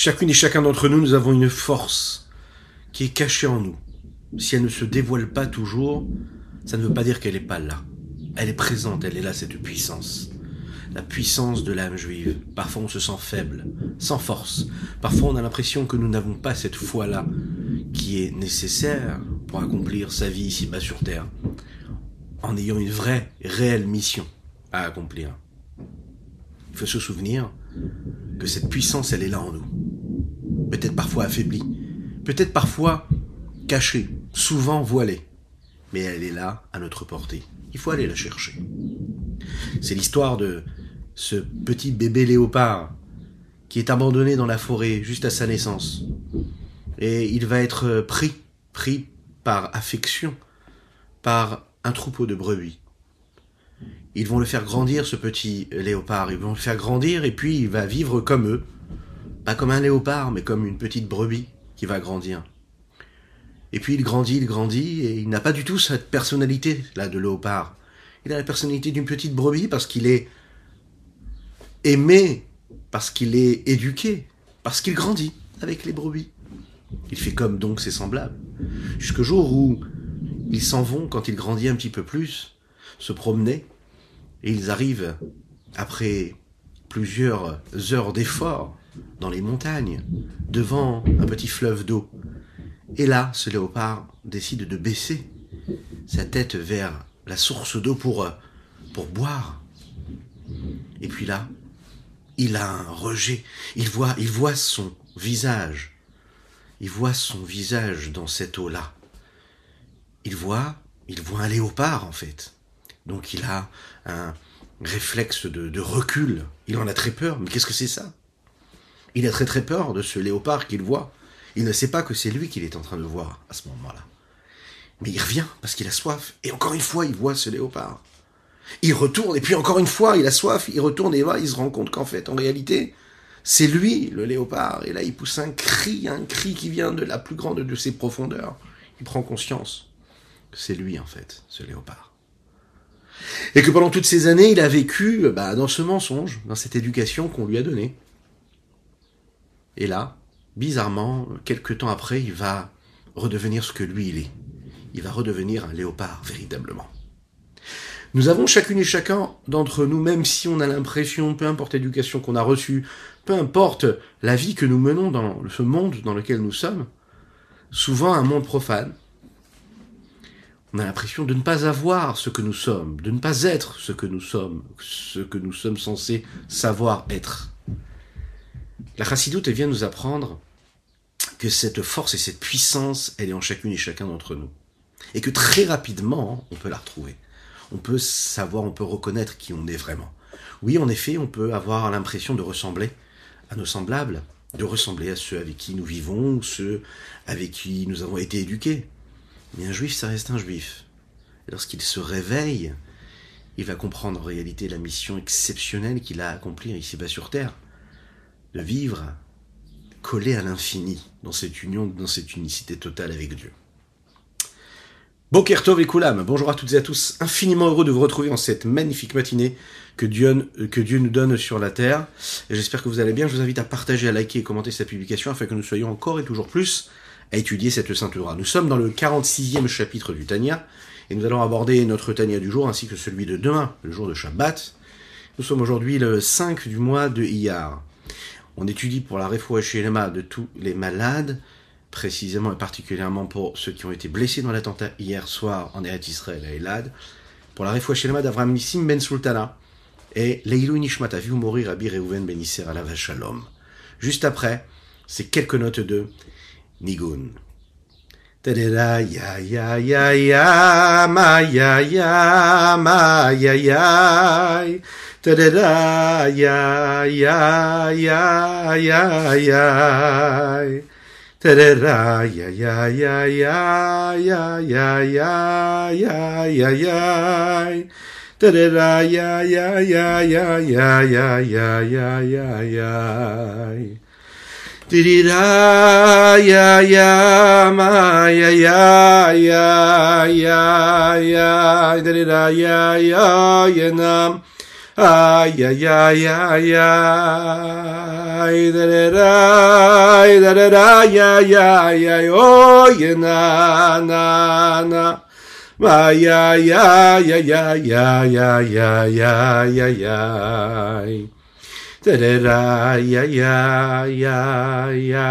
Chacune et chacun d'entre nous, nous avons une force qui est cachée en nous. Si elle ne se dévoile pas toujours, ça ne veut pas dire qu'elle n'est pas là. Elle est présente, elle est là, cette puissance. La puissance de l'âme juive. Parfois on se sent faible, sans force. Parfois on a l'impression que nous n'avons pas cette foi-là qui est nécessaire pour accomplir sa vie ici-bas sur Terre, en ayant une vraie, réelle mission à accomplir. Il faut se souvenir que cette puissance, elle est là en nous. Peut-être parfois affaiblie, peut-être parfois cachée, souvent voilée, mais elle est là à notre portée. Il faut aller la chercher. C'est l'histoire de ce petit bébé léopard qui est abandonné dans la forêt juste à sa naissance. Et il va être pris, pris par affection, par un troupeau de brebis. Ils vont le faire grandir, ce petit léopard. Ils vont le faire grandir et puis il va vivre comme eux. Pas comme un léopard, mais comme une petite brebis qui va grandir. Et puis il grandit, il grandit, et il n'a pas du tout cette personnalité, là, de léopard. Il a la personnalité d'une petite brebis parce qu'il est aimé, parce qu'il est éduqué, parce qu'il grandit avec les brebis. Il fait comme donc ses semblables. Jusqu'au jour où ils s'en vont, quand il grandit un petit peu plus, se promener, et ils arrivent, après plusieurs heures d'efforts, dans les montagnes, devant un petit fleuve d'eau. Et là, ce léopard décide de baisser sa tête vers la source d'eau pour, pour boire. Et puis là, il a un rejet. Il voit, il voit son visage. Il voit son visage dans cette eau-là. Il voit, il voit un léopard en fait. Donc il a un réflexe de, de recul. Il en a très peur. Mais qu'est-ce que c'est ça? Il a très très peur de ce léopard qu'il voit. Il ne sait pas que c'est lui qu'il est en train de voir à ce moment-là. Mais il revient parce qu'il a soif. Et encore une fois, il voit ce léopard. Il retourne, et puis encore une fois, il a soif, il retourne, et là, il se rend compte qu'en fait, en réalité, c'est lui, le léopard. Et là, il pousse un cri, un cri qui vient de la plus grande de ses profondeurs. Il prend conscience que c'est lui, en fait, ce léopard. Et que pendant toutes ces années, il a vécu bah, dans ce mensonge, dans cette éducation qu'on lui a donnée. Et là, bizarrement, quelques temps après, il va redevenir ce que lui il est. Il va redevenir un léopard, véritablement. Nous avons chacune et chacun d'entre nous, même si on a l'impression, peu importe l'éducation qu'on a reçue, peu importe la vie que nous menons dans ce monde dans lequel nous sommes, souvent un monde profane, on a l'impression de ne pas avoir ce que nous sommes, de ne pas être ce que nous sommes, ce que nous sommes censés savoir être. La chassidoute, vient nous apprendre que cette force et cette puissance, elle est en chacune et chacun d'entre nous. Et que très rapidement, on peut la retrouver. On peut savoir, on peut reconnaître qui on est vraiment. Oui, en effet, on peut avoir l'impression de ressembler à nos semblables, de ressembler à ceux avec qui nous vivons, ceux avec qui nous avons été éduqués. Mais un juif, ça reste un juif. Lorsqu'il se réveille, il va comprendre en réalité la mission exceptionnelle qu'il a à accomplir ici-bas sur Terre, de vivre collé à l'infini, dans cette union, dans cette unicité totale avec Dieu. Bokertov et Koulam, bonjour à toutes et à tous, infiniment heureux de vous retrouver en cette magnifique matinée que Dieu, que Dieu nous donne sur la terre. J'espère que vous allez bien. Je vous invite à partager, à liker et commenter cette publication afin que nous soyons encore et toujours plus à étudier cette sainte Torah. Nous sommes dans le 46e chapitre du Tania et nous allons aborder notre Tania du jour ainsi que celui de demain, le jour de Shabbat. Nous sommes aujourd'hui le 5 du mois de Iyar. On étudie pour la Lema de tous les malades, précisément et particulièrement pour ceux qui ont été blessés dans l'attentat hier soir en Eretz Israël à Elad, pour la Shelema d'Avram Nissim Ben Sultana, et Leilou Nishmat mourir Rabbi Reuven Ben Isser à la Shalom. Juste après, c'est quelques notes de Nigun. ya ya ya ya ma ya ya ma ya ya ya ya ya ya ya Ta-da-da, ya ya ya ya ya ya ya ya ya ya. Ta-da-da, ya ya ya ya ya ya ya ya ya ya. Di-di-da, ya ya ma ya ya ya ya ya. Da-di-da, ya ya ya nam. Ah, ya ya. ay da da da ay da da da ya ya ya oh ya na na na ma ya ya ya ya ya ya ya ya ya Da-da-da, ya-ya-ya-ya,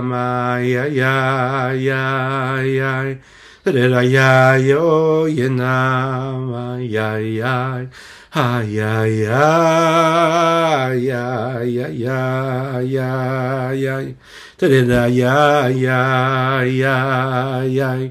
ma-ya-ya-ya-ya-ya. Da-da-da, ya-yo-ya-na, ma ya ya Ha-ya-ya-ya-ya-ya-ya-ya. ra ya ya ya ya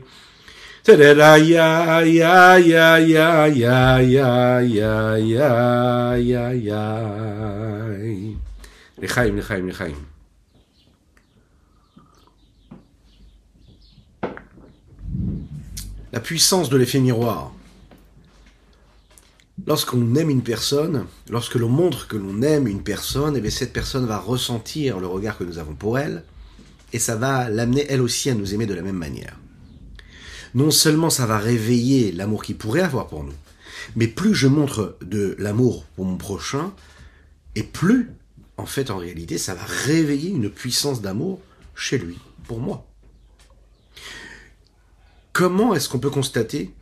La puissance de l'effet miroir. Lorsqu'on aime une personne, lorsque l'on montre que l'on aime une personne, et cette personne va ressentir le regard que nous avons pour elle, et ça va l'amener elle aussi à nous aimer de la même manière. Non seulement ça va réveiller l'amour qu'il pourrait avoir pour nous, mais plus je montre de l'amour pour mon prochain, et plus, en fait, en réalité, ça va réveiller une puissance d'amour chez lui, pour moi. Comment est-ce qu'on peut constater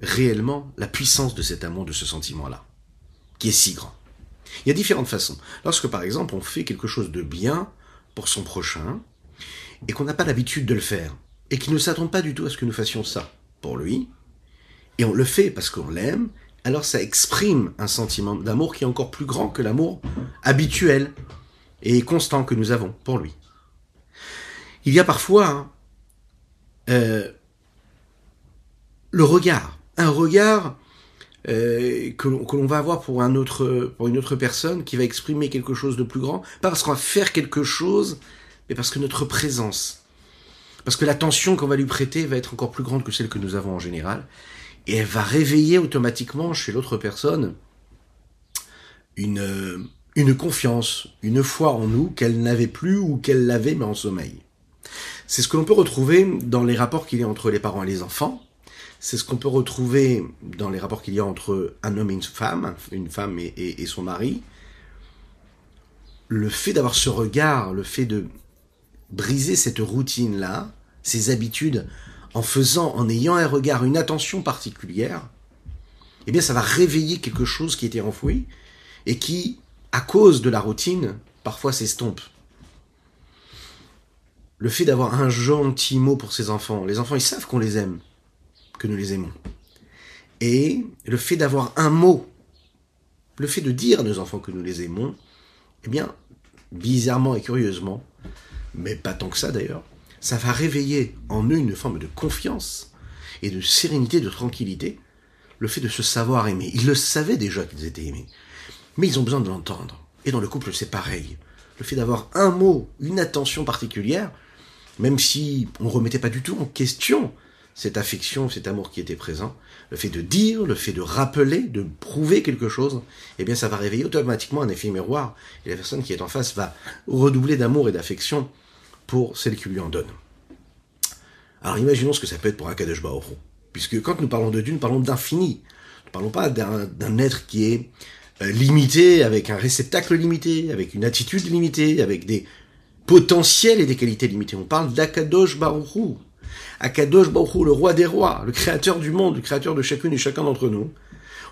réellement la puissance de cet amour, de ce sentiment-là, qui est si grand? Il y a différentes façons. Lorsque, par exemple, on fait quelque chose de bien pour son prochain, et qu'on n'a pas l'habitude de le faire, et qu'il ne s'attend pas du tout à ce que nous fassions ça pour lui, et on le fait parce qu'on l'aime, alors ça exprime un sentiment d'amour qui est encore plus grand que l'amour habituel et constant que nous avons pour lui. Il y a parfois hein, euh, le regard. Un regard euh, que l'on va avoir pour un autre pour une autre personne qui va exprimer quelque chose de plus grand, pas parce qu'on va faire quelque chose, mais parce que notre présence, parce que l'attention qu'on va lui prêter va être encore plus grande que celle que nous avons en général, et elle va réveiller automatiquement chez l'autre personne une une confiance, une foi en nous qu'elle n'avait plus ou qu'elle l'avait mais en sommeil. C'est ce que l'on peut retrouver dans les rapports qu'il y a entre les parents et les enfants, c'est ce qu'on peut retrouver dans les rapports qu'il y a entre un homme et une femme, une femme et, son mari. Le fait d'avoir ce regard, le fait de briser cette routine-là, ces habitudes, en faisant, en ayant un regard, une attention particulière, eh bien, ça va réveiller quelque chose qui était enfoui et qui, à cause de la routine, parfois s'estompe. Le fait d'avoir un gentil mot pour ses enfants, les enfants, ils savent qu'on les aime que nous les aimons. Et le fait d'avoir un mot, le fait de dire à nos enfants que nous les aimons, eh bien, bizarrement et curieusement, mais pas tant que ça d'ailleurs, ça va réveiller en eux une forme de confiance et de sérénité, de tranquillité, le fait de se savoir aimer. Ils le savaient déjà qu'ils étaient aimés, mais ils ont besoin de l'entendre. Et dans le couple, c'est pareil. Le fait d'avoir un mot, une attention particulière, même si on ne remettait pas du tout en question cette affection, cet amour qui était présent, le fait de dire, le fait de rappeler, de prouver quelque chose, eh bien ça va réveiller automatiquement un effet miroir, et la personne qui est en face va redoubler d'amour et d'affection pour celle qui lui en donne. Alors imaginons ce que ça peut être pour Akadosh Baruch puisque quand nous parlons de Dieu, nous parlons d'infini. Nous ne parlons pas d'un être qui est euh, limité, avec un réceptacle limité, avec une attitude limitée, avec des potentiels et des qualités limitées. On parle d'Akadosh Baruch Akadosh Baruch le roi des rois, le créateur du monde, le créateur de chacune et chacun d'entre nous.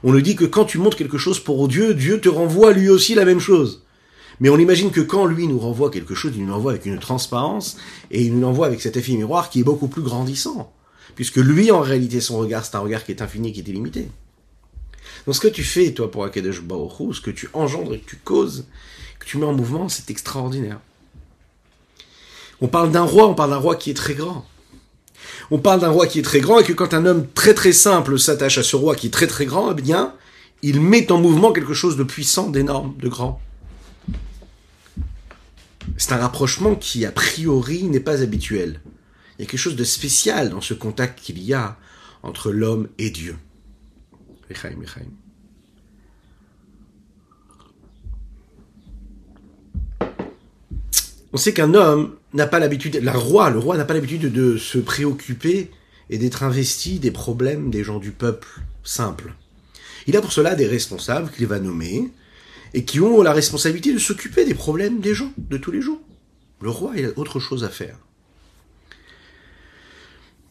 On nous dit que quand tu montres quelque chose pour Dieu, Dieu te renvoie lui aussi la même chose. Mais on imagine que quand lui nous renvoie quelque chose, il nous l'envoie avec une transparence et il nous l'envoie avec cet effet miroir qui est beaucoup plus grandissant. Puisque lui, en réalité, son regard, c'est un regard qui est infini, qui est illimité. Donc ce que tu fais, toi, pour Akadosh Baruch ce que tu engendres et que tu causes, que tu mets en mouvement, c'est extraordinaire. On parle d'un roi, on parle d'un roi qui est très grand. On parle d'un roi qui est très grand et que quand un homme très très simple s'attache à ce roi qui est très très grand, eh bien, il met en mouvement quelque chose de puissant, d'énorme, de grand. C'est un rapprochement qui, a priori, n'est pas habituel. Il y a quelque chose de spécial dans ce contact qu'il y a entre l'homme et Dieu. On sait qu'un homme n'a pas l'habitude, la roi, le roi n'a pas l'habitude de se préoccuper et d'être investi des problèmes des gens du peuple simple. Il a pour cela des responsables qu'il va nommer, et qui ont la responsabilité de s'occuper des problèmes des gens de tous les jours. Le roi, il a autre chose à faire.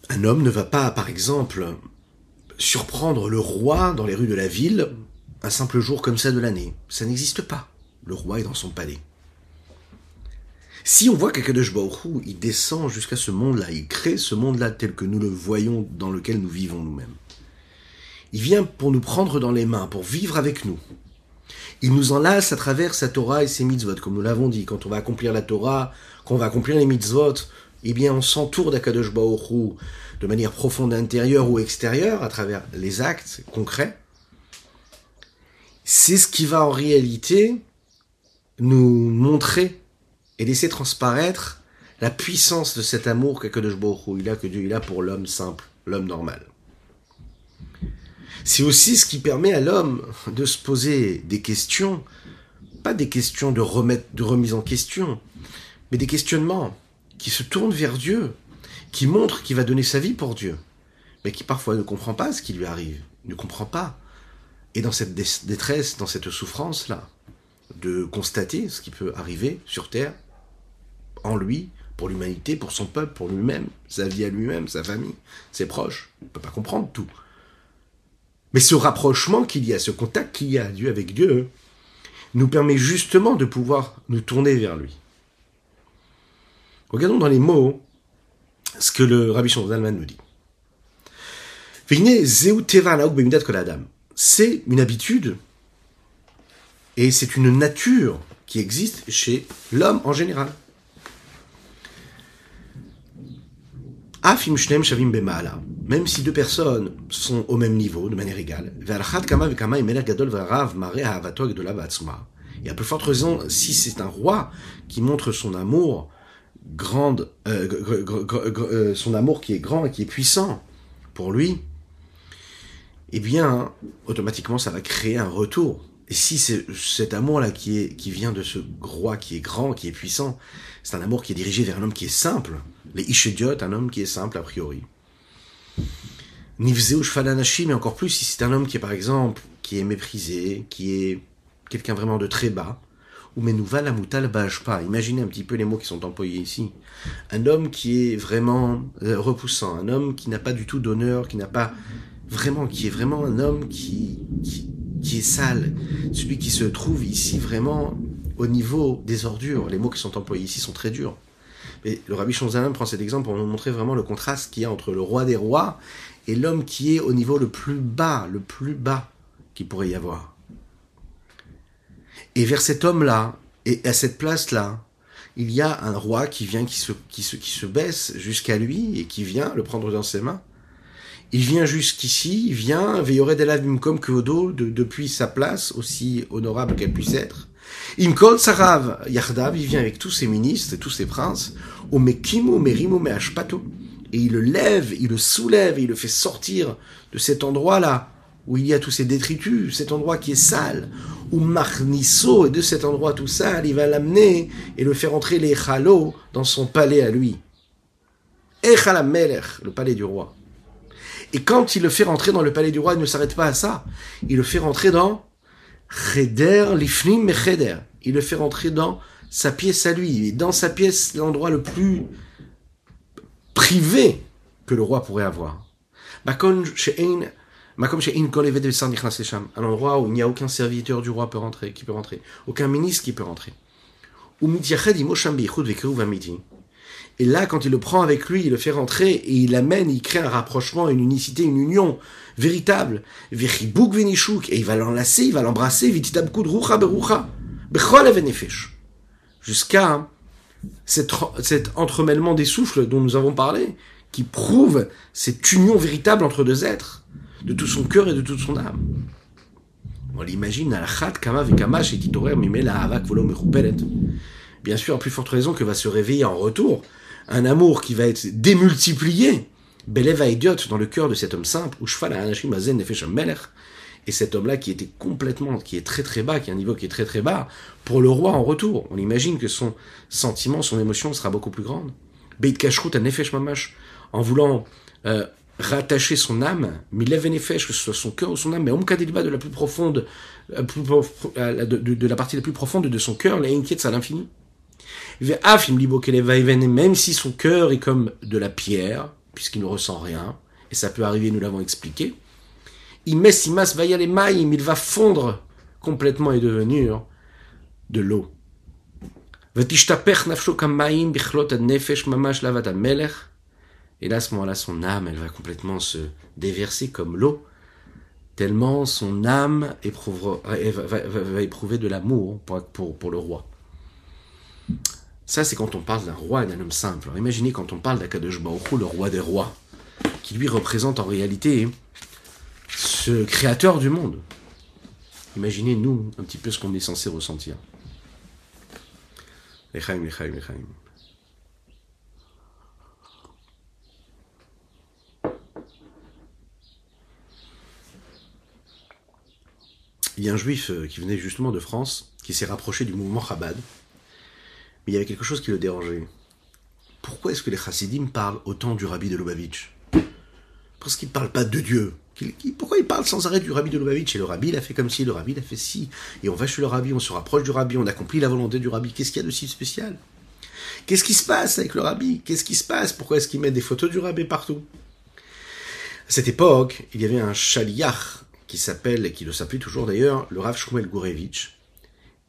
Un homme ne va pas, par exemple, surprendre le roi dans les rues de la ville un simple jour comme ça de l'année. Ça n'existe pas. Le roi est dans son palais. Si on voit qu'Akadosh il descend jusqu'à ce monde-là, il crée ce monde-là tel que nous le voyons, dans lequel nous vivons nous-mêmes. Il vient pour nous prendre dans les mains, pour vivre avec nous. Il nous enlace à travers sa Torah et ses mitzvot, comme nous l'avons dit. Quand on va accomplir la Torah, quand on va accomplir les mitzvot, eh bien, on s'entoure d'Akadosh Baruch de manière profonde intérieure ou extérieure, à travers les actes concrets. C'est ce qui va en réalité nous montrer et laisser transparaître la puissance de cet amour qu'Akadosh Baruch il a que Dieu il a pour l'homme simple, l'homme normal. C'est aussi ce qui permet à l'homme de se poser des questions, pas des questions de, remettre, de remise en question, mais des questionnements qui se tournent vers Dieu, qui montrent qu'il va donner sa vie pour Dieu, mais qui parfois ne comprend pas ce qui lui arrive, ne comprend pas. Et dans cette détresse, dans cette souffrance-là, de constater ce qui peut arriver sur Terre, en lui, pour l'humanité, pour son peuple, pour lui-même, sa vie à lui-même, sa famille, ses proches. On ne peut pas comprendre tout. Mais ce rapprochement qu'il y a, ce contact qu'il y a Dieu avec Dieu, nous permet justement de pouvoir nous tourner vers lui. Regardons dans les mots ce que le Rabbi Zalman nous dit. C'est une habitude et c'est une nature qui existe chez l'homme en général. Même si deux personnes sont au même niveau, de manière égale, et à plus forte raison, si c'est un roi qui montre son amour grande, euh, euh, son amour qui est grand et qui est puissant pour lui, eh bien, automatiquement, ça va créer un retour. Et si c'est cet amour-là qui, est, qui vient de ce roi qui est grand, qui est puissant, c'est un amour qui est dirigé vers un homme qui est simple, les Ishediot, un homme qui est simple a priori. Mais encore plus si c'est un homme qui est par exemple, qui est méprisé, qui est quelqu'un vraiment de très bas, ou Menouva Moutal pas. Imaginez un petit peu les mots qui sont employés ici. Un homme qui est vraiment euh, repoussant, un homme qui n'a pas du tout d'honneur, qui n'a pas vraiment, qui est vraiment un homme qui, qui, qui est sale, celui qui se trouve ici vraiment au niveau des ordures. Les mots qui sont employés ici sont très durs. Mais le Rabbi Shonzalam prend cet exemple pour nous montrer vraiment le contraste qu'il y a entre le roi des rois et l'homme qui est au niveau le plus bas, le plus bas qu'il pourrait y avoir. Et vers cet homme-là, et à cette place-là, il y a un roi qui vient, qui se, qui se, qui se baisse jusqu'à lui et qui vient le prendre dans ses mains. Il vient jusqu'ici, il vient, veillore d'Elavim comme Kvodo, de, depuis sa place, aussi honorable qu'elle puisse être. Imkol Sarav Yardav, il vient avec tous ses ministres et tous ses princes, au Mekimu Merimu Meashpato, et il le lève, il le soulève, et il le fait sortir de cet endroit-là, où il y a tous ces détritus, cet endroit qui est sale, où Marnisso, et de cet endroit tout sale, il va l'amener et le faire entrer les Chalo dans son palais à lui. Echalamelech, le palais du roi. Et quand il le fait rentrer dans le palais du roi, il ne s'arrête pas à ça. Il le fait rentrer dans Cheder Lifnim Mecheder. Il le fait rentrer dans sa pièce à lui. Et dans sa pièce, l'endroit le plus privé que le roi pourrait avoir. Un endroit où il n'y a aucun serviteur du roi peut rentrer, qui peut rentrer. Aucun ministre qui peut rentrer. Et là, quand il le prend avec lui, il le fait rentrer et il l'amène, il crée un rapprochement, une unicité, une union véritable. Et il va l'enlacer, il va l'embrasser, jusqu'à cet, entremêlement des souffles dont nous avons parlé, qui prouve cette union véritable entre deux êtres, de tout son cœur et de toute son âme. On l'imagine, Bien sûr, à plus forte raison que va se réveiller en retour un amour qui va être démultiplié, Beleva idiot dans le cœur de cet homme simple, ou et cet homme-là qui était complètement, qui est très très bas, qui a un niveau qui est très très bas, pour le roi en retour. On imagine que son sentiment, son émotion sera beaucoup plus grande. Beit Kashrut à Nefesh Mamash, en voulant euh, rattacher son âme, milevenefesh, que ce soit son cœur ou son âme, mais omkadilba de la plus profonde, euh, euh, de, de- de la partie la plus profonde de son cœur, la inquiète à l'infini. Même si son cœur est comme de la pierre, puisqu'il ne ressent rien, et ça peut arriver, nous l'avons expliqué, il va fondre complètement et devenir de l'eau. Et là, à ce moment-là, son âme, elle va complètement se déverser comme l'eau, tellement son âme éprouvera- va, éprouver de l'amour pour, le roi. Ça, c'est quand on parle d'un roi et d'un homme simple. Imaginez quand on parle d'Akadosh Baruch le roi des rois, qui lui représente en réalité ce créateur du monde. Imaginez, nous, un petit peu ce qu'on est censé ressentir. Lechaim, lechaim, lechaim. Il y a un juif euh, qui venait justement de France, qui s'est rapproché du mouvement Chabad, mais il y avait quelque chose qui le dérangeait. Pourquoi est-ce que les chassidim parlent autant du rabbi de Lubavitch? Parce qu'ils ne parlent pas de Dieu. Pourquoi ils parlent sans arrêt du rabbi de Lubavitch? Et le rabbi, il a fait comme ci, le rabbi, il a fait ci. Et on va chez le rabbi, on se rapproche du rabbi, on accomplit la volonté du rabbi. Qu'est-ce qu'il y a de si spécial? Qu'est-ce qui se passe avec le rabbi? Qu'est-ce qui se passe? Pourquoi est-ce qu'ils mettent des photos du rabbi partout? À cette époque, il y avait un chaliach qui s'appelle, et qui le s'appelle toujours d'ailleurs, le Rav Shmuel Gourevitch.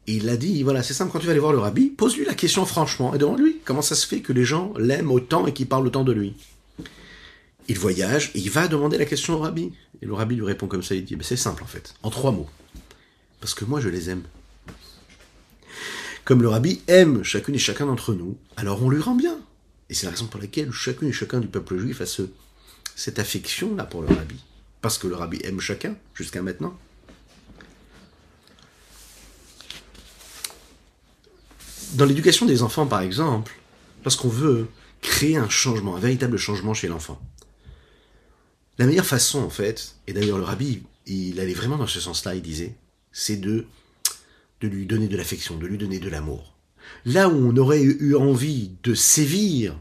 Et il a dit, voilà, c'est simple, quand tu vas aller voir le rabbi, pose-lui la question franchement et demande-lui comment ça se fait que les gens l'aiment autant et qu'ils parlent autant de lui. Il voyage et il va demander la question au rabbi. Et le rabbi lui répond comme ça, il dit, c'est simple en fait, en trois mots. Parce que moi je les aime. Comme le rabbi aime chacune et chacun d'entre nous, alors on lui rend bien. Et c'est la raison pour laquelle chacune et chacun du peuple juif a ce, cette affection-là pour le rabbi. Parce que le rabbi aime chacun, jusqu'à maintenant. Dans l'éducation des enfants, par exemple, lorsqu'on veut créer un changement, un véritable changement chez l'enfant, la meilleure façon, en fait, et d'ailleurs le rabbi, il allait vraiment dans ce sens-là, il disait, c'est de, de lui donner de l'affection, de lui donner de l'amour. Là où on aurait eu envie de sévir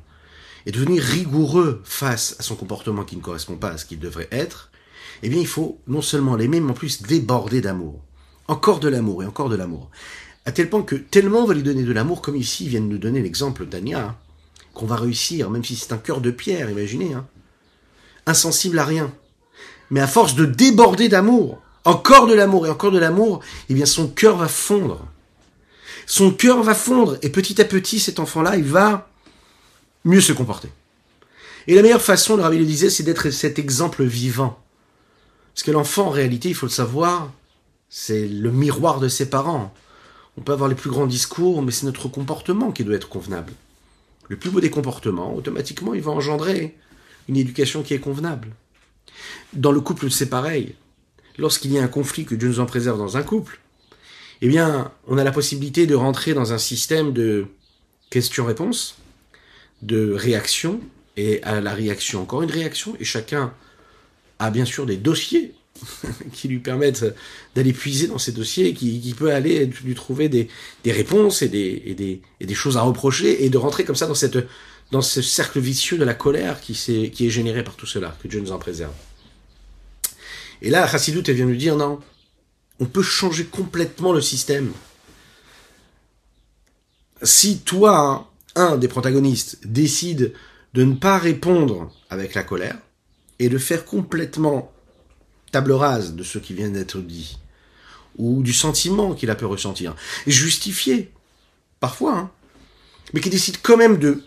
et devenir rigoureux face à son comportement qui ne correspond pas à ce qu'il devrait être, eh bien il faut non seulement l'aimer, mais en plus déborder d'amour. Encore de l'amour et encore de l'amour. À tel point que tellement on va lui donner de l'amour, comme ici viennent nous donner l'exemple d'Ania, hein, qu'on va réussir, même si c'est un cœur de pierre, imaginez, hein, insensible à rien. Mais à force de déborder d'amour, encore de l'amour et encore de l'amour, eh bien son cœur va fondre. Son cœur va fondre et petit à petit, cet enfant-là, il va mieux se comporter. Et la meilleure façon, le rabbi le disait, c'est d'être cet exemple vivant. Parce que l'enfant, en réalité, il faut le savoir, c'est le miroir de ses parents. On peut avoir les plus grands discours, mais c'est notre comportement qui doit être convenable. Le plus beau des comportements, automatiquement, il va engendrer une éducation qui est convenable. Dans le couple, c'est pareil. Lorsqu'il y a un conflit que Dieu nous en préserve dans un couple, eh bien, on a la possibilité de rentrer dans un système de questions-réponses, de réaction, et à la réaction, encore une réaction, et chacun a bien sûr des dossiers qui lui permettent d'aller puiser dans ces dossiers, qui, peut aller lui trouver des, réponses et des choses à reprocher, et de rentrer comme ça dans, cette, dans ce cercle vicieux de la colère qui, est, qui est généré par tout cela, que Dieu nous en préserve. Et là, Chassidut, elle vient nous dire, non, on peut changer complètement le système. Si toi, un des protagonistes, décide de ne pas répondre avec la colère, et de faire complètement table rase de ce qui vient d'être dit, ou du sentiment qu'il a pu ressentir, et justifié, parfois, hein, mais qui décide quand même de,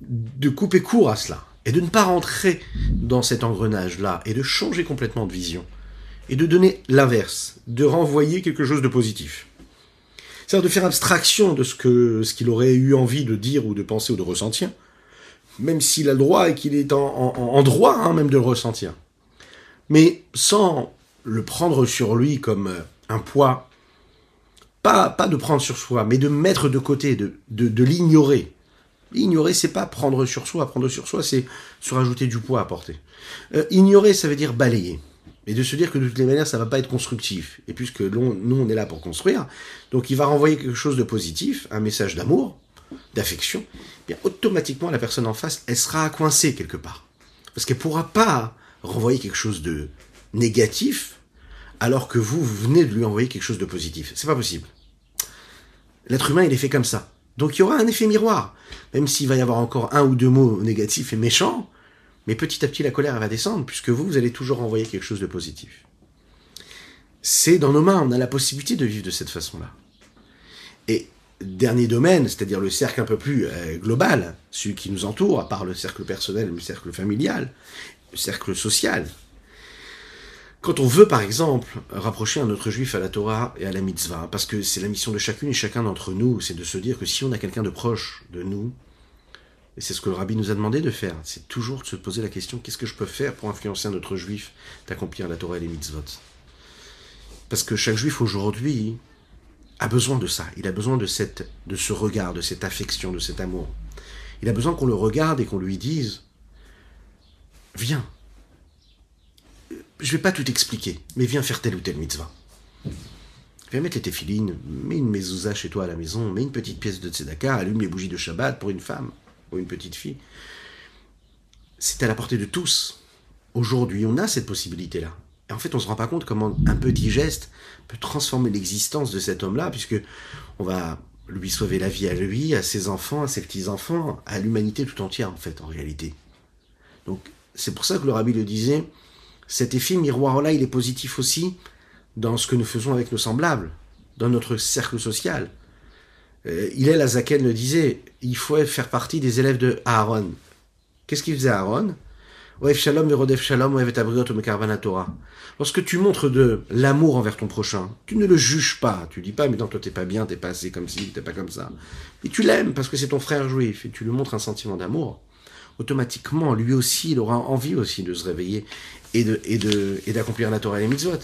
de couper court à cela, et de ne pas rentrer dans cet engrenage-là, et de changer complètement de vision, et de donner l'inverse, de renvoyer quelque chose de positif. C'est-à-dire de faire abstraction de ce que ce qu'il aurait eu envie de dire ou de penser ou de ressentir, même s'il a le droit et qu'il est en, droit hein, même de le ressentir. Mais sans le prendre sur lui comme un poids, pas, pas de prendre sur soi, mais de mettre de côté, de, de l'ignorer. Ignorer, c'est pas prendre sur soi. Prendre sur soi, c'est se rajouter du poids à porter. Euh, ignorer, ça veut dire balayer. Et de se dire que de toutes les manières, ça va pas être constructif. Et puisque nous, on est là pour construire, donc il va renvoyer quelque chose de positif, un message d'amour, d'affection, bien automatiquement la personne en face, elle sera coincée quelque part. Parce qu'elle pourra pas renvoyer quelque chose de négatif alors que vous, vous venez de lui envoyer quelque chose de positif. C'est pas possible. L'être humain, il est fait comme ça. Donc il y aura un effet miroir. Même s'il va y avoir encore un ou deux mots négatifs et méchants, mais petit à petit la colère va descendre, puisque vous, vous allez toujours envoyer quelque chose de positif. C'est dans nos mains, on a la possibilité de vivre de cette façon-là. Et dernier domaine, c'est-à-dire le cercle un peu plus euh, global, celui qui nous entoure, à part le cercle personnel, le cercle familial, le cercle social, quand on veut, par exemple, rapprocher un autre juif à la Torah et à la mitzvah, parce que c'est la mission de chacune et chacun d'entre nous, c'est de se dire que si on a quelqu'un de proche de nous, et c'est ce que le rabbi nous a demandé de faire, c'est toujours de se poser la question qu'est-ce que je peux faire pour influencer un autre juif d'accomplir la Torah et les mitzvot? Parce que chaque juif aujourd'hui a besoin de ça, il a besoin de, cette, de ce regard, de cette affection, de cet amour. Il a besoin qu'on le regarde et qu'on lui dise Viens, je vais pas tout expliquer, mais viens faire telle ou telle mitzvah. Viens mettre les téfilines, mets une mezouza chez toi à la maison, mets une petite pièce de tzedaka, allume les bougies de Shabbat pour une femme ou une petite fille. C'est à la portée de tous. Aujourd'hui, on a cette possibilité-là. Et en fait, on se rend pas compte comment un petit geste peut transformer l'existence de cet homme-là, puisque on va lui sauver la vie à lui, à ses enfants, à ses petits-enfants, à l'humanité tout entière, en fait, en réalité. Donc, c'est pour ça que le rabbi le disait, cet effet miroir-là, il est positif aussi dans ce que nous faisons avec nos semblables, dans notre cercle social. Euh, il est la Zaken le disait, il faut faire partie des élèves de Aaron. Qu'est-ce qu'il faisait Aaron? Lorsque tu montres de l'amour envers ton prochain, tu ne le juges pas. Tu dis pas, mais non, toi t'es pas bien, t'es pas assez comme ci, t'es pas comme ça. Et tu l'aimes parce que c'est ton frère juif et tu lui montres un sentiment d'amour. Automatiquement, lui aussi, il aura envie aussi de se réveiller et d'accomplir la Torah et les mitzvot.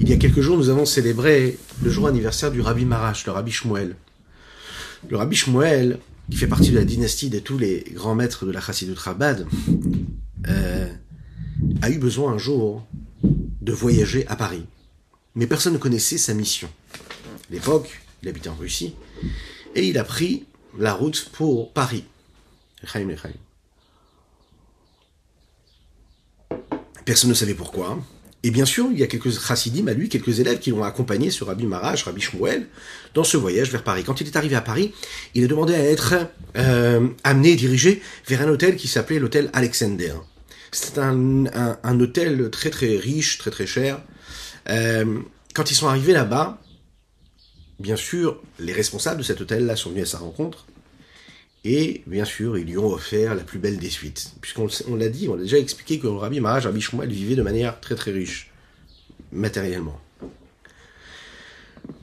Il y a quelques jours, nous avons célébré le jour anniversaire du Rabbi Marash, le Rabbi Shmuel. Le Rabbi Shmuel, qui fait partie de la dynastie de tous les grands maîtres de la Chassidut Rabad, euh, a eu besoin un jour de voyager à Paris. Mais personne ne connaissait sa mission. L'époque, il habitait en Russie, et il a pris la route pour Paris. Personne ne savait pourquoi. Et bien sûr, il y a quelques chassidim à lui, quelques élèves qui l'ont accompagné sur Rabbi Marash, Rabbi Shmuel, dans ce voyage vers Paris. Quand il est arrivé à Paris, il a demandé à être euh, amené dirigé vers un hôtel qui s'appelait l'hôtel Alexander. C'était un, hôtel très très riche, très très cher. Euh, quand ils sont arrivés là-bas, bien sûr, les responsables de cet hôtel-là sont venus à sa rencontre. Et bien sûr, ils lui ont offert la plus belle des suites. Puisqu'on l'a dit, on a déjà expliqué que le Rabbi Maharaj, Rabbi Shmuel, vivait de manière très très riche, matériellement.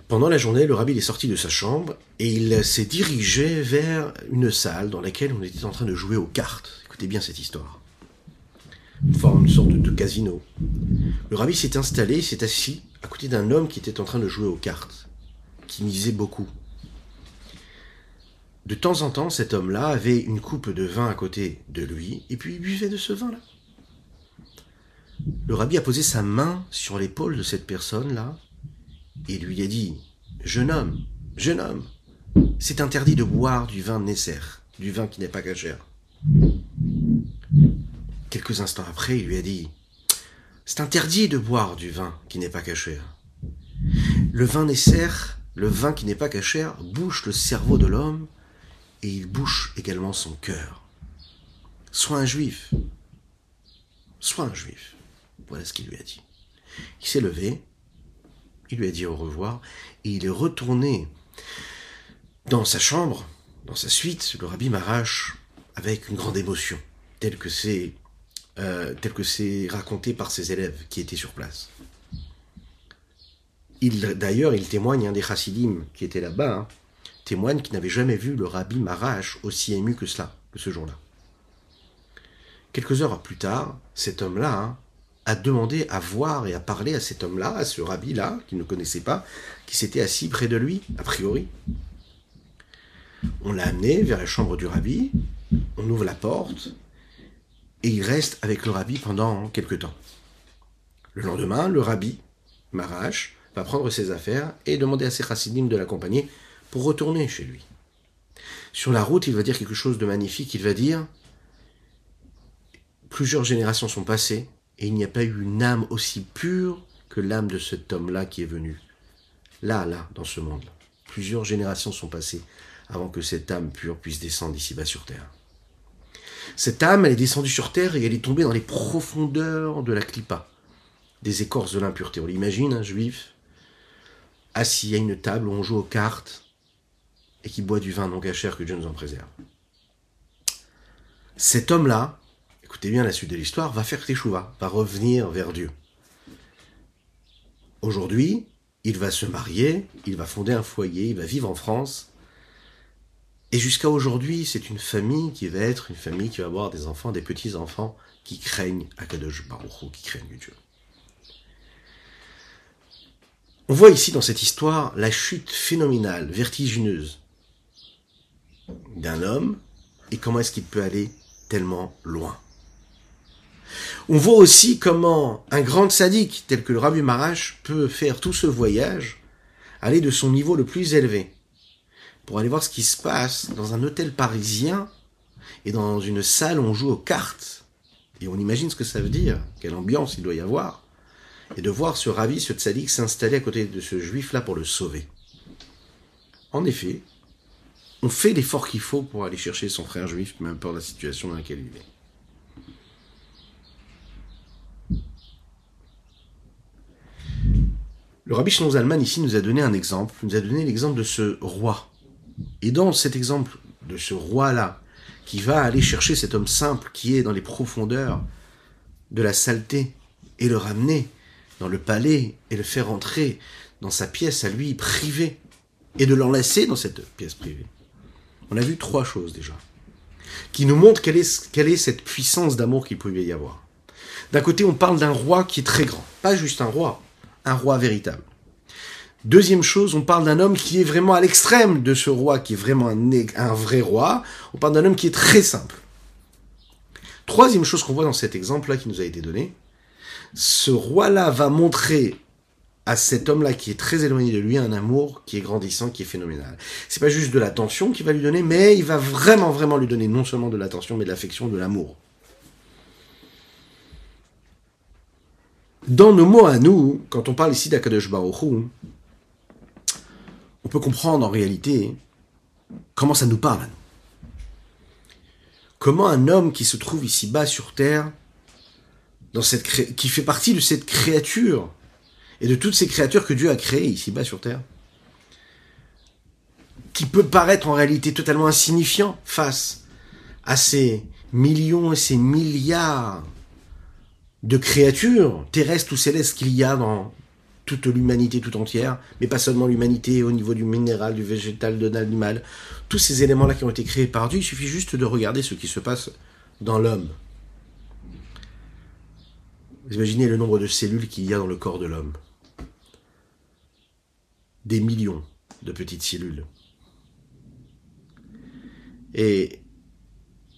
Pendant la journée, le Rabbi est sorti de sa chambre et il s'est dirigé vers une salle dans laquelle on était en train de jouer aux cartes. Écoutez bien cette histoire. Une forme, une sorte de casino. Le Rabbi s'est installé, s'est assis à côté d'un homme qui était en train de jouer aux cartes, qui misait beaucoup. De temps en temps, cet homme-là avait une coupe de vin à côté de lui, et puis il buvait de ce vin-là. Le rabbi a posé sa main sur l'épaule de cette personne-là, et lui a dit, Jeune homme, jeune homme, c'est interdit de boire du vin nécessaire, du vin qui n'est pas cachère. Quelques instants après, il lui a dit, C'est interdit de boire du vin qui n'est pas cachère. Le vin nécessaire, le vin qui n'est pas cachère, bouche le cerveau de l'homme et il bouche également son cœur. Sois un juif. Sois un juif. Voilà ce qu'il lui a dit. Il s'est levé, il lui a dit au revoir, et il est retourné dans sa chambre, dans sa suite, le rabbi Marash, avec une grande émotion, telle que c'est euh, tel que c'est raconté par ses élèves qui étaient sur place. D'ailleurs, il témoigne un des chassidim qui était là-bas, hein, témoigne qu'il n'avait jamais vu le rabbi Marash aussi ému que cela, que ce jour-là. Quelques heures plus tard, cet homme-là hein, a demandé à voir et à parler à cet homme-là, à ce rabbi-là, qu'il ne connaissait pas, qui s'était assis près de lui, a priori. On l'a amené vers la chambre du rabbi, on ouvre la porte, et il reste avec le rabbi pendant quelque temps. Le lendemain, le rabbi, Marash, va prendre ses affaires et demander à ses chassidim de l'accompagner pour retourner chez lui. Sur la route, il va dire quelque chose de magnifique. Il va dire Plusieurs générations sont passées et il n'y a pas eu une âme aussi pure que l'âme de cet homme-là qui est venu. Là, là, dans ce monde-là. Plusieurs générations sont passées avant que cette âme pure puisse descendre ici-bas sur terre. Cette âme, elle est descendue sur terre et elle est tombée dans les profondeurs de la clipa, des écorces de l'impureté. On l'imagine, un juif, assis à une table où on joue aux cartes et qui boit du vin non gâchère que Dieu nous en préserve. Cet homme-là, écoutez bien la suite de l'histoire, va faire teshuva, va revenir vers Dieu. Aujourd'hui, il va se marier, il va fonder un foyer, il va vivre en France. Et jusqu'à aujourd'hui, c'est une famille qui va être une famille qui va avoir des enfants, des petits-enfants qui craignent Akadosh Baruch qui craignent Dieu. On voit ici dans cette histoire la chute phénoménale, vertigineuse d'un homme et comment est-ce qu'il peut aller tellement loin. On voit aussi comment un grand sadique tel que le Rabbi Marash peut faire tout ce voyage, aller de son niveau le plus élevé, pour aller voir ce qui se passe dans un hôtel parisien et dans une salle où on joue aux cartes. Et on imagine ce que ça veut dire, quelle ambiance il doit y avoir, et de voir ce Rabbi, ce sadique s'installer à côté de ce juif-là pour le sauver. En effet, on fait l'effort qu'il faut pour aller chercher son frère juif, peu importe la situation dans laquelle il est. Le rabbi Shlomo Zalman ici nous a donné un exemple, nous a donné l'exemple de ce roi. Et dans cet exemple de ce roi-là, qui va aller chercher cet homme simple qui est dans les profondeurs de la saleté et le ramener dans le palais et le faire entrer dans sa pièce à lui privée et de l'enlacer dans cette pièce privée. On a vu trois choses déjà qui nous montrent quelle est, cette puissance d'amour qu'il pouvait y avoir. D'un côté, on parle d'un roi qui est très grand, pas juste un roi, un roi véritable. Deuxième chose, on parle d'un homme qui est vraiment à l'extrême de ce roi, qui est vraiment un, un vrai roi. On parle d'un homme qui est très simple. Troisième chose qu'on voit dans cet exemple-là qui nous a été donné, ce roi-là va montrer à cet homme-là qui est très éloigné de lui un amour qui est grandissant, qui est phénoménal. C'est pas juste de l'attention qu'il va lui donner, mais il va vraiment, vraiment lui donner non seulement de l'attention, mais de l'affection, de l'amour. Dans nos mots à nous, quand on parle ici d'Akadosh Baruch on peut comprendre en réalité comment ça nous parle. Comment un homme qui se trouve ici bas sur terre, dans cette qui fait partie de cette créature et de toutes ces créatures que Dieu a créées ici bas sur terre, qui peut paraître en réalité totalement insignifiant face à ces millions et ces milliards de créatures terrestres ou célestes qu'il y a dans toute l'humanité tout entière, mais pas seulement l'humanité au niveau du minéral, du végétal, de l'animal. Tous ces éléments-là qui ont été créés par Dieu, il suffit juste de regarder ce qui se passe dans l'homme. Vous imaginez le nombre de cellules qu'il y a dans le corps de l'homme. Des millions de petites cellules. Et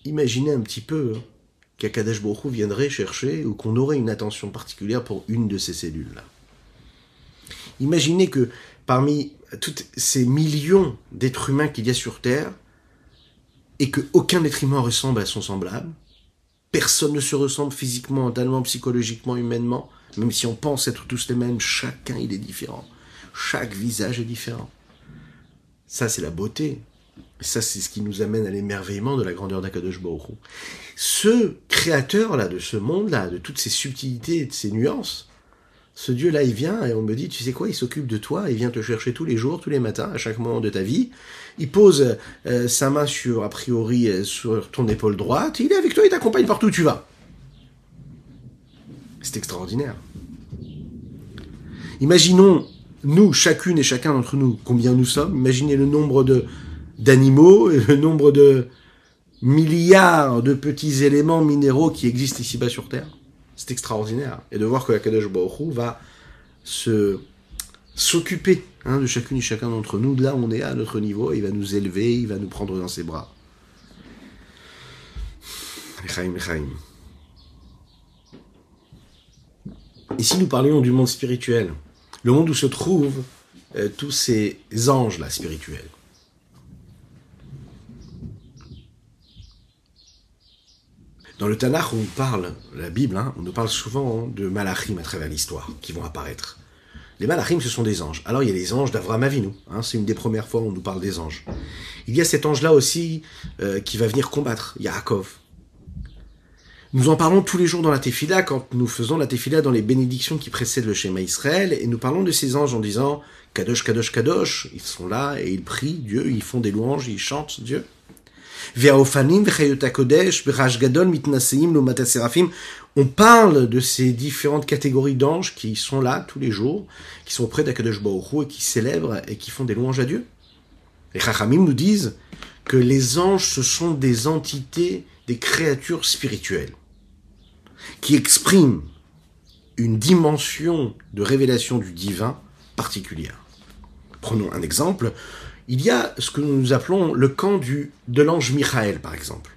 imaginez un petit peu hein, qu'Akadesh viendrait chercher ou qu'on aurait une attention particulière pour une de ces cellules-là. Imaginez que parmi tous ces millions d'êtres humains qu'il y a sur Terre, et qu'aucun être humain ressemble à son semblable, personne ne se ressemble physiquement, mentalement, psychologiquement, humainement, même si on pense être tous les mêmes, chacun il est différent. Chaque visage est différent. Ça, c'est la beauté ça, c'est ce qui nous amène à l'émerveillement de la grandeur d'Akadosh Baruch Ce créateur-là, de ce monde-là, de toutes ces subtilités et de ces nuances, ce Dieu-là, il vient et on me dit, tu sais quoi, il s'occupe de toi, il vient te chercher tous les jours, tous les matins, à chaque moment de ta vie. Il pose euh, sa main sur, a priori, euh, sur ton épaule droite, il est avec toi, il t'accompagne partout où tu vas. C'est extraordinaire. Imaginons, nous, chacune et chacun d'entre nous, combien nous sommes. Imaginez le nombre de d'animaux et le nombre de milliards de petits éléments minéraux qui existent ici-bas sur Terre. C'est extraordinaire. Et de voir que la Kadosh Baruch va s'occuper hein, de chacune et chacun d'entre nous, là on est à notre niveau, il va nous élever, il va nous prendre dans ses bras. Ici, nous parlions du monde spirituel, le monde où se trouvent euh, tous ces anges là spirituels. Dans le Tanakh, on parle, la Bible, hein, on nous parle souvent de malachim à travers l'histoire, qui vont apparaître. Les malachim, ce sont des anges. Alors il y a les anges d'Avram Avinu, hein, c'est une des premières fois où on nous parle des anges. Il y a cet ange-là aussi euh, qui va venir combattre Yaakov. Nous en parlons tous les jours dans la Tefila quand nous faisons la Tefila dans les bénédictions qui précèdent le schéma Israël et nous parlons de ces anges en disant Kadosh, Kadosh, Kadosh. Ils sont là et ils prient Dieu, ils font des louanges, ils chantent Dieu. On parle de ces différentes catégories d'anges qui sont là tous les jours, qui sont auprès d'Akadosh Baruch et qui célèbrent et qui font des louanges à Dieu. Les Chachamim nous disent que les anges, ce sont des entités, des créatures spirituelles, qui expriment une dimension de révélation du divin particulière. Prenons un exemple. Il y a ce que nous appelons le camp du, de l'ange Michael, par exemple,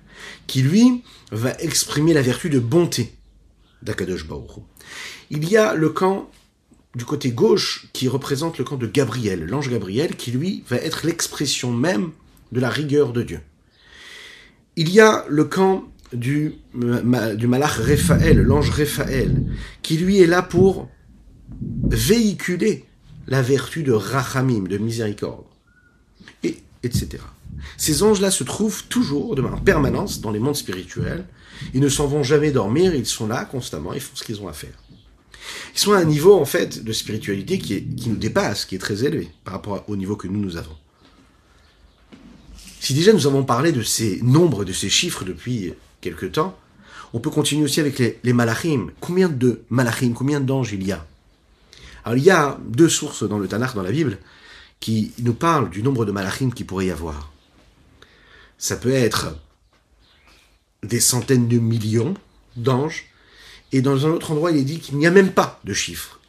qui lui va exprimer la vertu de bonté d'Akadosh Baruch. Il y a le camp du côté gauche qui représente le camp de Gabriel, l'ange Gabriel, qui lui va être l'expression même de la rigueur de Dieu. Il y a le camp du, du malach Raphaël, l'ange Raphaël, qui lui est là pour véhiculer la vertu de Rachamim, de miséricorde, et etc. Ces anges-là se trouvent toujours, de en permanence, dans les mondes spirituels. Ils ne s'en vont jamais dormir, ils sont là constamment, ils font ce qu'ils ont à faire. Ils sont à un niveau, en fait, de spiritualité qui, est, qui nous dépasse, qui est très élevé par rapport au niveau que nous, nous avons. Si déjà nous avons parlé de ces nombres, de ces chiffres depuis quelque temps, on peut continuer aussi avec les, malachim. Combien de malachim, combien d'anges il y a? Alors il y a deux sources dans le Tanakh, dans la Bible, qui nous parlent du nombre de malachim qu'il pourrait y avoir. Ça peut être des centaines de millions d'anges, et dans un autre endroit, il est dit qu'il n'y a même pas de chiffre.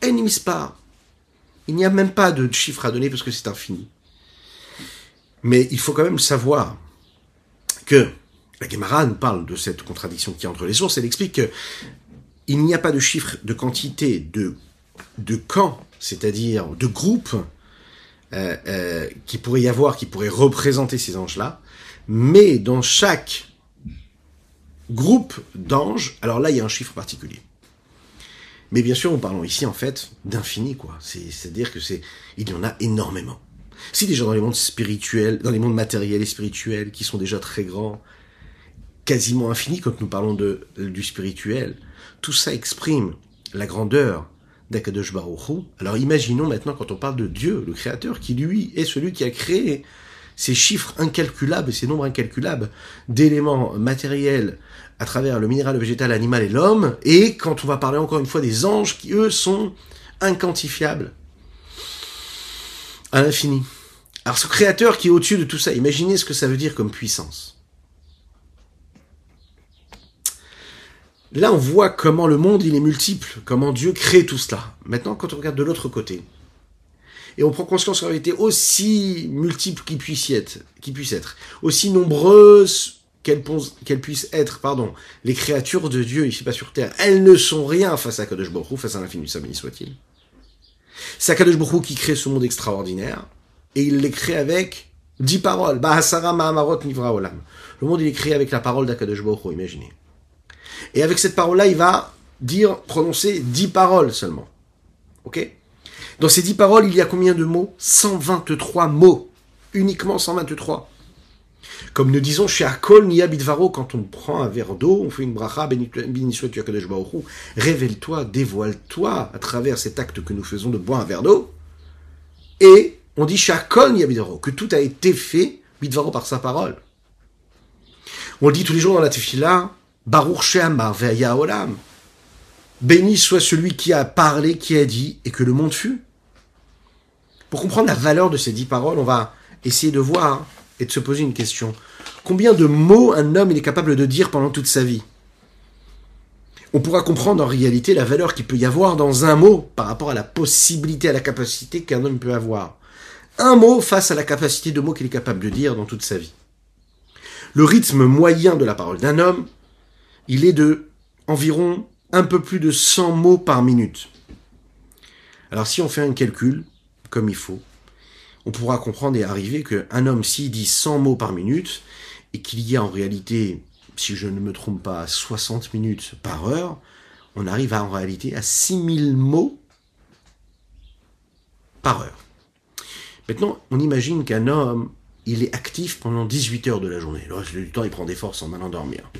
pas. Il n'y a même pas de chiffre à donner parce que c'est infini. Mais il faut quand même savoir que la Gemara parle de cette contradiction qui est entre les sources. Elle explique que il n'y a pas de chiffre de quantité de, de camps, c'est-à-dire de groupes euh, euh, qui pourrait y avoir, qui pourraient représenter ces anges-là, mais dans chaque groupe d'anges, alors là, il y a un chiffre particulier. Mais bien sûr, nous parlons ici, en fait, d'infini, quoi. C'est-à-dire que c'est, il y en a énormément. Si déjà dans les mondes spirituels, dans les mondes matériels et spirituels, qui sont déjà très grands, quasiment infinis quand nous parlons de, du spirituel, tout ça exprime la grandeur d'Akadosh Baruch Alors imaginons maintenant quand on parle de Dieu, le Créateur, qui lui est celui qui a créé ces chiffres incalculables, ces nombres incalculables d'éléments matériels à travers le minéral, le végétal, l'animal et l'homme, et quand on va parler encore une fois des anges qui, eux, sont inquantifiables à l'infini. Alors ce créateur qui est au-dessus de tout ça, imaginez ce que ça veut dire comme puissance. Là, on voit comment le monde, il est multiple, comment Dieu crée tout cela. Maintenant, quand on regarde de l'autre côté, et on prend conscience qu'en réalité, aussi multiples qu'ils puissent être, puissent être, aussi nombreuses qu'elles puissent être, pardon, les créatures de Dieu ici pas sur terre, elles ne sont rien face à Kadosh Baruch face à l'infini du soit-il. C'est Kadosh Baruch qui crée ce monde extraordinaire, et il les crée avec dix paroles. Bahasara Mahamarot Nivra Olam. Le monde, il est créé avec la parole d'Akadosh Baruch imaginez. Et avec cette parole-là, il va dire, prononcer dix paroles seulement. Ok? Dans ces dix paroles, il y a combien de mots? 123 mots. Uniquement 123. Comme nous disons chez Akol Nia Bidvaro, quand on prend un verre d'eau, on fait une bracha, révèle-toi, dévoile-toi à travers cet acte que nous faisons de boire un verre d'eau. Et on dit chez Akol Nia Bidvaro, que tout a été fait, Bidvaro par sa parole. On le dit tous les jours dans la tefila, Baruch Olam. Béni soit celui qui a parlé, qui a dit, et que le monde fut. Pour comprendre la valeur de ces dix paroles, on va essayer de voir et de se poser une question. Combien de mots un homme est capable de dire pendant toute sa vie? On pourra comprendre en réalité la valeur qu'il peut y avoir dans un mot par rapport à la possibilité, à la capacité qu'un homme peut avoir. Un mot face à la capacité de mots qu'il est capable de dire dans toute sa vie. Le rythme moyen de la parole d'un homme, il est de environ un peu plus de 100 mots par minute. Alors si on fait un calcul, comme il faut, on pourra comprendre et arriver qu'un homme, s'il dit 100 mots par minute, et qu'il y a en réalité si je ne me trompe pas, à 60 minutes par heure, on arrive en réalité à 6000 mots par heure. Maintenant, on imagine qu'un homme, il est actif pendant 18 heures de la journée. Le reste du temps, il prend des forces en allant dormir.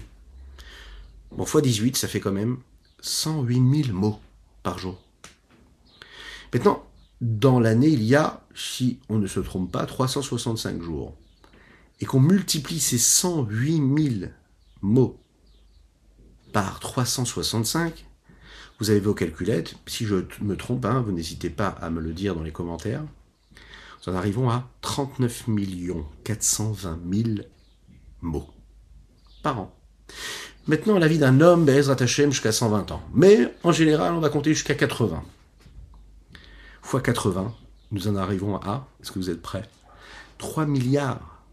Bon, fois 18, ça fait quand même 108 000 mots par jour. Maintenant, dans l'année, il y a, si on ne se trompe pas, 365 jours. Et qu'on multiplie ces 108 000 mots par 365, vous avez vos calculettes. Si je me trompe, hein, vous n'hésitez pas à me le dire dans les commentaires. Nous en arrivons à 39 420 000 mots par an. Maintenant, la vie d'un homme, Bezrat Hashem, jusqu'à 120 ans. Mais, en général, on va compter jusqu'à 80. Fois 80, nous en arrivons à, est-ce que vous êtes prêts? 3 milliards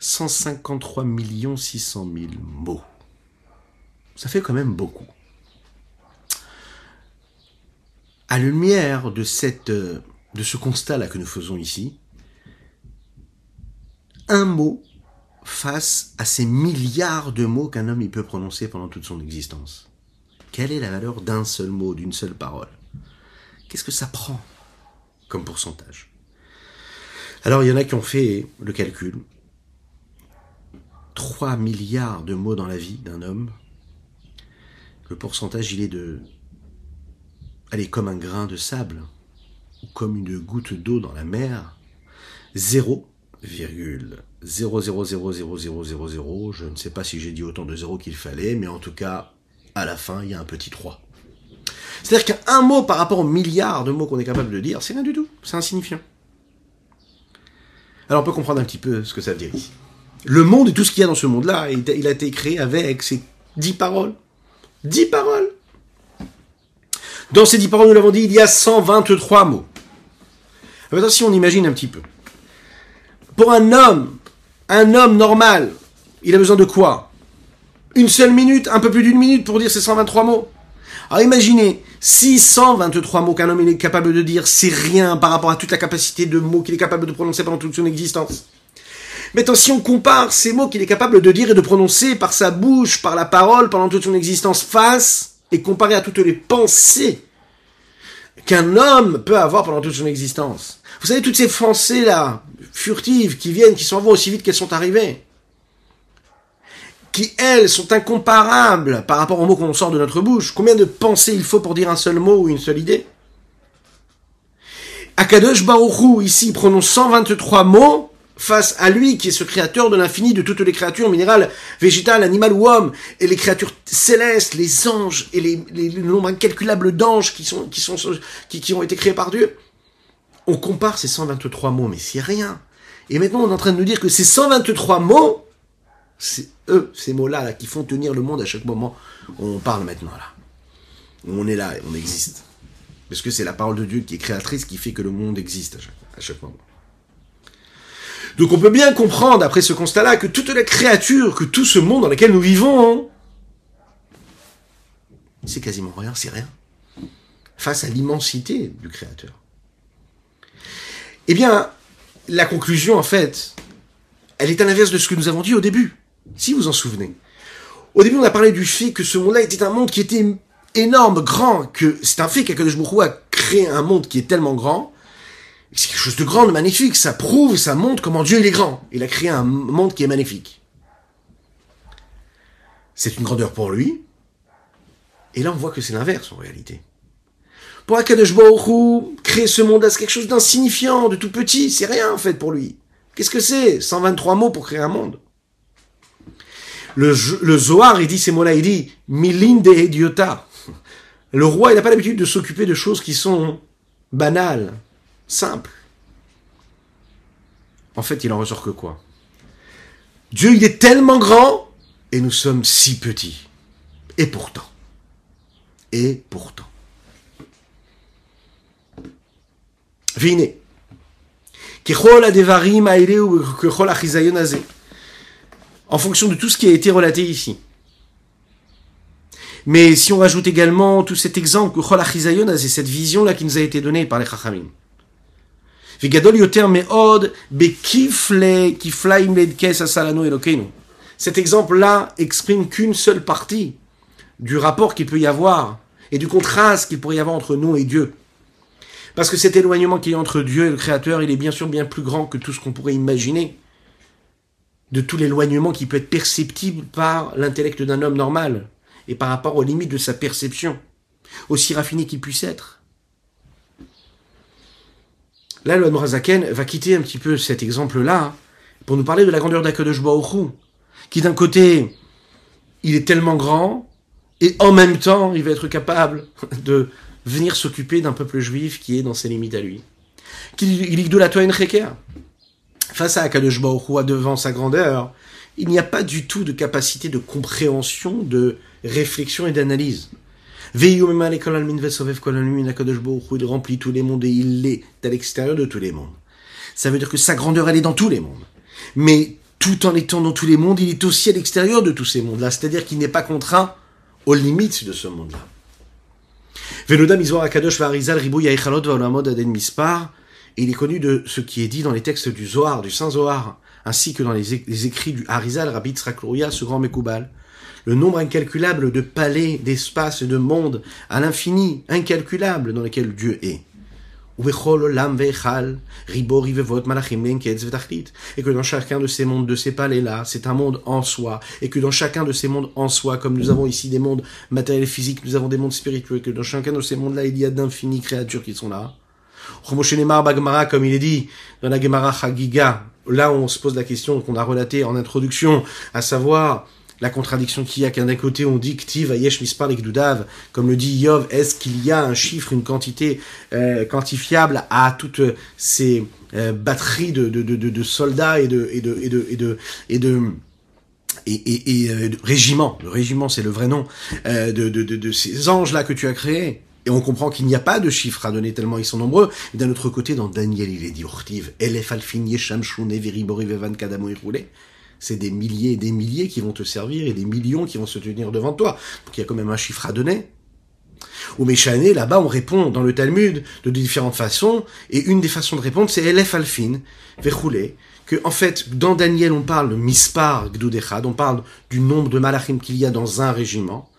153 600 000 mots. Ça fait quand même beaucoup. À la lumière de, de ce constat-là que nous faisons ici, un mot face à ces milliards de mots qu'un homme peut prononcer pendant toute son existence. Quelle est la valeur d'un seul mot, d'une seule parole? Qu'est-ce que ça prend comme pourcentage? Alors il y en a qui ont fait le calcul. 3 milliards de mots dans la vie d'un homme. Le pourcentage, il est de... Allez, comme un grain de sable, ou comme une goutte d'eau dans la mer. 0,0000000. Je ne sais pas si j'ai dit autant de zéros qu'il fallait, mais en tout cas, à la fin, il y a un petit 3. C'est-à-dire qu'un mot par rapport aux milliards de mots qu'on est capable de dire, c'est rien du tout. C'est insignifiant. Alors on peut comprendre un petit peu ce que ça veut dire ici. Le monde et tout ce qu'il y a dans ce monde-là, il a été créé avec ces dix paroles. Dix paroles. Dans ces dix paroles, nous l'avons dit, il y a 123 mots. Maintenant, si on imagine un petit peu. Pour un homme, un homme normal, il a besoin de quoi? Une seule minute, un peu plus d'une minute pour dire ces 123 mots? Alors imaginez, 623 mots qu'un homme est capable de dire, c'est rien par rapport à toute la capacité de mots qu'il est capable de prononcer pendant toute son existence. Maintenant, si on compare ces mots qu'il est capable de dire et de prononcer par sa bouche, par la parole, pendant toute son existence, face, et comparé à toutes les pensées qu'un homme peut avoir pendant toute son existence. Vous savez, toutes ces pensées-là, furtives, qui viennent, qui s'en vont aussi vite qu'elles sont arrivées, qui, elles, sont incomparables par rapport aux mots qu'on sort de notre bouche. Combien de pensées il faut pour dire un seul mot ou une seule idée? Akadosh Baruchou, ici, prononce 123 mots face à lui qui est ce créateur de l'infini de toutes les créatures minérales, végétales, animales ou hommes, et les créatures célestes, les anges, et les, le nombre incalculable d'anges qui, sont, qui, sont, qui, qui ont été créés par Dieu. On compare ces 123 mots, mais c'est rien. Et maintenant, on est en train de nous dire que ces 123 mots, c'est eux, ces mots-là, là, qui font tenir le monde à chaque moment on parle maintenant, là. On est là, on existe. Parce que c'est la parole de Dieu qui est créatrice qui fait que le monde existe à chaque, à chaque moment. Donc on peut bien comprendre, après ce constat-là, que toute la créature, que tout ce monde dans lequel nous vivons, c'est quasiment rien, c'est rien. Face à l'immensité du Créateur. Eh bien, la conclusion, en fait, elle est à l'inverse de ce que nous avons dit au début, si vous en souvenez. Au début, on a parlé du fait que ce monde-là était un monde qui était énorme, grand, que c'est un fait qu'Akadosh Baruch a créé un monde qui est tellement grand, c'est quelque chose de grand, de magnifique. Ça prouve, ça montre comment Dieu il est grand. Il a créé un monde qui est magnifique. C'est une grandeur pour lui. Et là, on voit que c'est l'inverse en réalité. Pour Akadosh Baruch créer ce monde-là, c'est quelque chose d'insignifiant, de tout petit. C'est rien en fait pour lui. Qu'est-ce que c'est 123 mots pour créer un monde? Le, le Zohar, il dit ces mots-là, il dit Milinde idiota. Le roi, il n'a pas l'habitude de s'occuper de choses qui sont banales, Simple. En fait, il en ressort que quoi? Dieu, il est tellement grand et nous sommes si petits. Et pourtant. Et pourtant. Vine. En fonction de tout ce qui a été relaté ici. Mais si on rajoute également tout cet exemple, c'est cette vision-là qui nous a été donnée par les Chachamim. וגדול יותר מאוד בכפלי, כפליים לדקס עשה לנו אלוקינו. cet exemple-là exprime qu'une seule partie du rapport qu'il peut y avoir et du contraste qu'il pourrait y avoir entre nous et Dieu. Parce que cet éloignement qui est entre Dieu et le Créateur, il est bien sûr bien plus grand que tout ce qu'on pourrait imaginer. De tout l'éloignement qui peut être perceptible par l'intellect d'un homme normal et par rapport aux limites de sa perception, aussi raffiné qu'il puisse être. Là, le Nourazaken va quitter un petit peu cet exemple-là pour nous parler de la grandeur d'Akadosh qui d'un côté, il est tellement grand, et en même temps, il va être capable de venir s'occuper d'un peuple juif qui est dans ses limites à lui. Qu'il de la Face à Akadosh Baruch devant sa grandeur, il n'y a pas du tout de capacité de compréhension, de réflexion et d'analyse. Il remplit tous les mondes et il est à l'extérieur de tous les mondes. Ça veut dire que sa grandeur, elle est dans tous les mondes. Mais tout en étant dans tous les mondes, il est aussi à l'extérieur de tous ces mondes-là. C'est-à-dire qu'il n'est pas contraint aux limites de ce monde-là. Il est connu de ce qui est dit dans les textes du Zohar, du Saint Zohar, ainsi que dans les, écrits du Harizal, Rabbi Tzraklouria, ce grand Mekoubal. Le nombre incalculable de palais, d'espaces et de mondes, à l'infini, incalculable, dans lesquels Dieu est. Et que dans chacun de ces mondes, de ces palais-là, c'est un monde en soi. Et que dans chacun de ces mondes en soi, comme nous avons ici des mondes matériels et physiques, nous avons des mondes spirituels, que dans chacun de ces mondes-là, il y a d'infinies créatures qui sont là. Comme il est dit dans la Gemara Chagiga, là on se pose la question qu'on a relatée en introduction, à savoir, la contradiction qu'il y a, qu'un côté on dit Ktiv Ayesh Mispar comme le dit Yov, est-ce qu'il y a un chiffre, une quantité euh, quantifiable à toutes ces euh, batteries de, de, de, de, soldats et de et de et de et de et de et, et, et euh, le régiment c'est le vrai nom, euh, de, de, de, ces anges-là que tu as créés. Et on comprend qu'il n'y a pas de chiffres à donner tellement ils sont nombreux. D'un autre côté, dans Daniel, il est dit Urtiv, Elef Alfin Yesham Shune Veribori Vevan Kadamo c'est des milliers et des milliers qui vont te servir et des millions qui vont se tenir devant toi. Donc il y a quand même un chiffre à donner. Ou Méchané, là-bas, on répond dans le Talmud de différentes façons, et une des façons de répondre, c'est Elef Alfin, Verroulé, que, en fait, dans Daniel, on parle Mispar Gdudechad, on parle du nombre de malachim qu'il y a dans un régiment.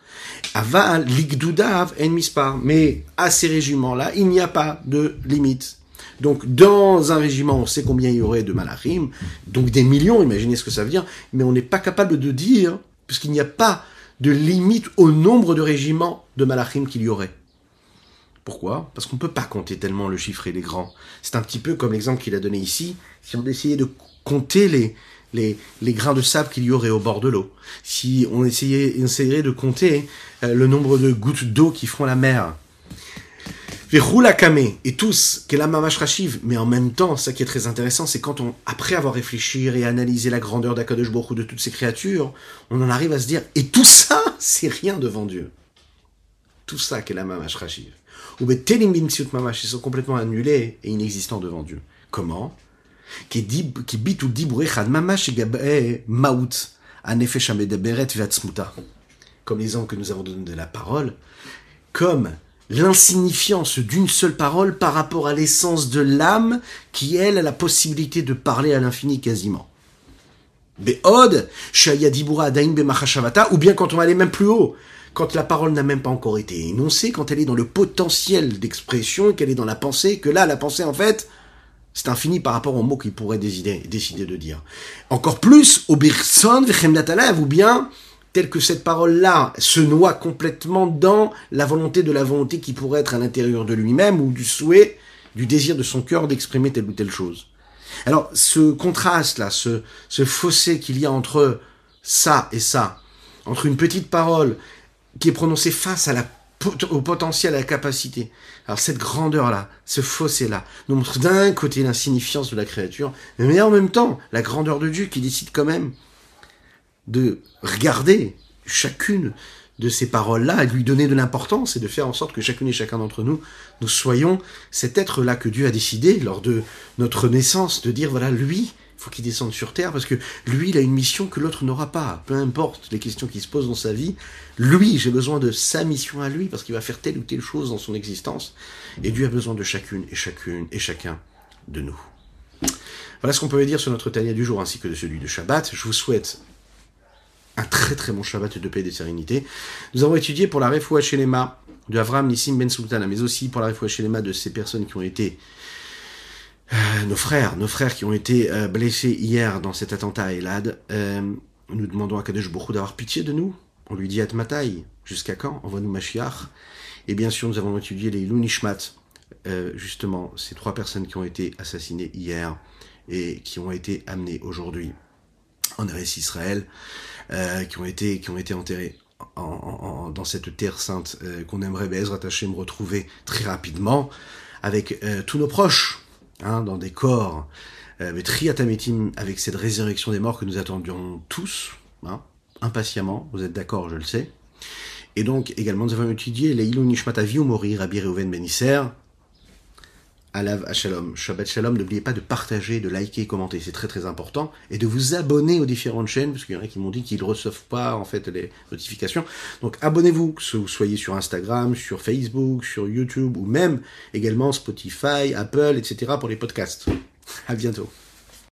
Ava Ligdudav en Mispar. Mais à ces régiments-là, il n'y a pas de limite. Donc, dans un régiment, on sait combien il y aurait de malachim, donc des millions, imaginez ce que ça veut dire, mais on n'est pas capable de dire, puisqu'il n'y a pas de limite au nombre de régiments de malachim qu'il y aurait. Pourquoi? Parce qu'on ne peut pas compter tellement le chiffre et les grands. C'est un petit peu comme l'exemple qu'il a donné ici, si on essayait de compter les, les, les grains de sable qu'il y aurait au bord de l'eau, si on essayait, on essayerait de compter euh, le nombre de gouttes d'eau qui font la mer, et tous, mais en même temps, ça qui est très intéressant, c'est quand on, après avoir réfléchi et analysé la grandeur d'Akadosh Baruch de toutes ces créatures, on en arrive à se dire, et tout ça, c'est rien devant Dieu. Tout ça qu'est Mamash Rashiv. Ou Mamash, ils sont complètement annulés et inexistants devant Dieu. Comment? Qui bit ou mamash maout, Comme les que nous avons donné de la parole, comme l'insignifiance d'une seule parole par rapport à l'essence de l'âme qui, elle, a la possibilité de parler à l'infini quasiment. Be'od, Shayadibura Adain ou bien quand on va aller même plus haut, quand la parole n'a même pas encore été énoncée, quand elle est dans le potentiel d'expression, qu'elle est dans la pensée, que là, la pensée, en fait, c'est infini par rapport aux mots qu'il pourrait décider, décider de dire. Encore plus, au Birson, ou bien, telle que cette parole-là se noie complètement dans la volonté de la volonté qui pourrait être à l'intérieur de lui-même ou du souhait, du désir de son cœur d'exprimer telle ou telle chose. Alors, ce contraste-là, ce, ce fossé qu'il y a entre ça et ça, entre une petite parole qui est prononcée face au potentiel, à la capacité. Alors cette grandeur-là, ce fossé-là, nous montre d'un côté l'insignifiance de la créature, mais en même temps la grandeur de Dieu qui décide quand même de regarder chacune de ces paroles-là, et de lui donner de l'importance et de faire en sorte que chacune et chacun d'entre nous, nous soyons cet être-là que Dieu a décidé lors de notre naissance, de dire voilà, lui, il faut qu'il descende sur terre parce que lui, il a une mission que l'autre n'aura pas. Peu importe les questions qui se posent dans sa vie, lui, j'ai besoin de sa mission à lui parce qu'il va faire telle ou telle chose dans son existence. Et Dieu a besoin de chacune et chacune et chacun de nous. Voilà ce qu'on peut dire sur notre tania du jour ainsi que de celui de Shabbat. Je vous souhaite un très très bon Shabbat de paix et de sérénité. Nous avons étudié pour la Refoua Shelema de Avram Nissim Ben Sultana, mais aussi pour la Refoua Shelema de ces personnes qui ont été euh, nos frères, nos frères qui ont été euh, blessés hier dans cet attentat à Elad. Euh, nous demandons à Kadesh beaucoup d'avoir pitié de nous. On lui dit Atmatai, jusqu'à quand? Envoie-nous Mashiach. Et bien sûr, nous avons étudié les Lunishmat, justement, ces trois personnes qui ont été assassinées hier et qui ont été amenées aujourd'hui en Eretz Israël, qui ont été qui ont été enterrées en, dans cette terre sainte qu'on aimerait Bezrat Hashem retrouver très rapidement avec tous nos proches Hein, dans des corps, euh, triatamétim, avec cette résurrection des morts que nous attendions tous, hein, impatiemment, vous êtes d'accord, je le sais. Et donc, également, nous avons étudié les Ilou Nishmat Avi Mori, Rabbi Reuven Benisser, Alav Shalom. Shabbat Shalom, n'oubliez pas de partager, de liker, commenter, c'est très très important, et de vous abonner aux différentes chaînes, parce qu'il y en a qui m'ont dit qu'ils ne reçoivent pas en fait les notifications. Donc abonnez-vous, que vous soyez sur Instagram, sur Facebook, sur YouTube, ou même également Spotify, Apple, etc. pour les podcasts. À bientôt.